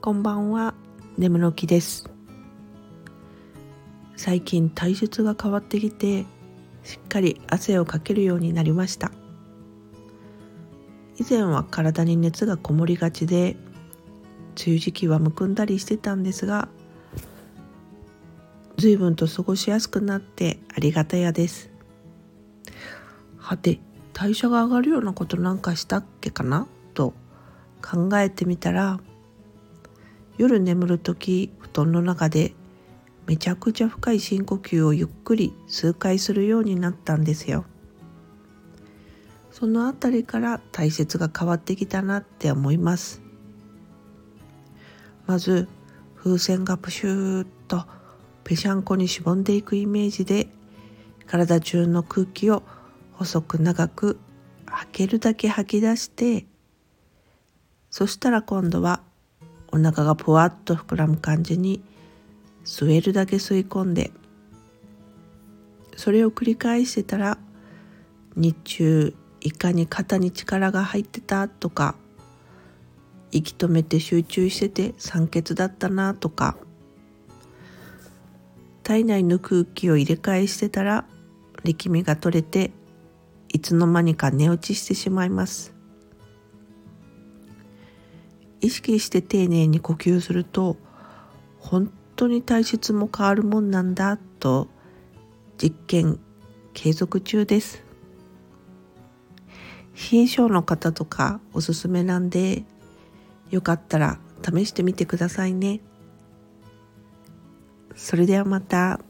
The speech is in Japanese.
こんばんは、眠の木です。最近体質が変わってきて、しっかり汗をかけるようになりました。以前は体に熱がこもりがちで、梅雨時期はむくんだりしてたんですが、随分と過ごしやすくなってありがたやです。はて、代謝が上がるようなことなんかしたっけかな？と考えてみたら、夜眠る時布団の中でめちゃくちゃ深い深呼吸をゆっくり数回するようになったんですよ。そのあたりから体質が変わってきたなって思います。まず風船がプシューッとぺしゃんこにしぼんでいくイメージで体中の空気を細く長く吐けるだけ吐き出してそしたら今度はお腹がぷわっと膨らむ感じに吸えるだけ吸い込んでそれを繰り返してたら日中いかに肩に力が入ってたとか息止めて集中してて酸欠だったなとか体内の空気を入れ替えしてたら力みが取れていつの間にか寝落ちしてしまいます。意識して丁寧に呼吸すると本当に体質も変わるもんなんだと実験継続中です冷え性の方とかおすすめなんでよかったら試してみてくださいねそれではまた。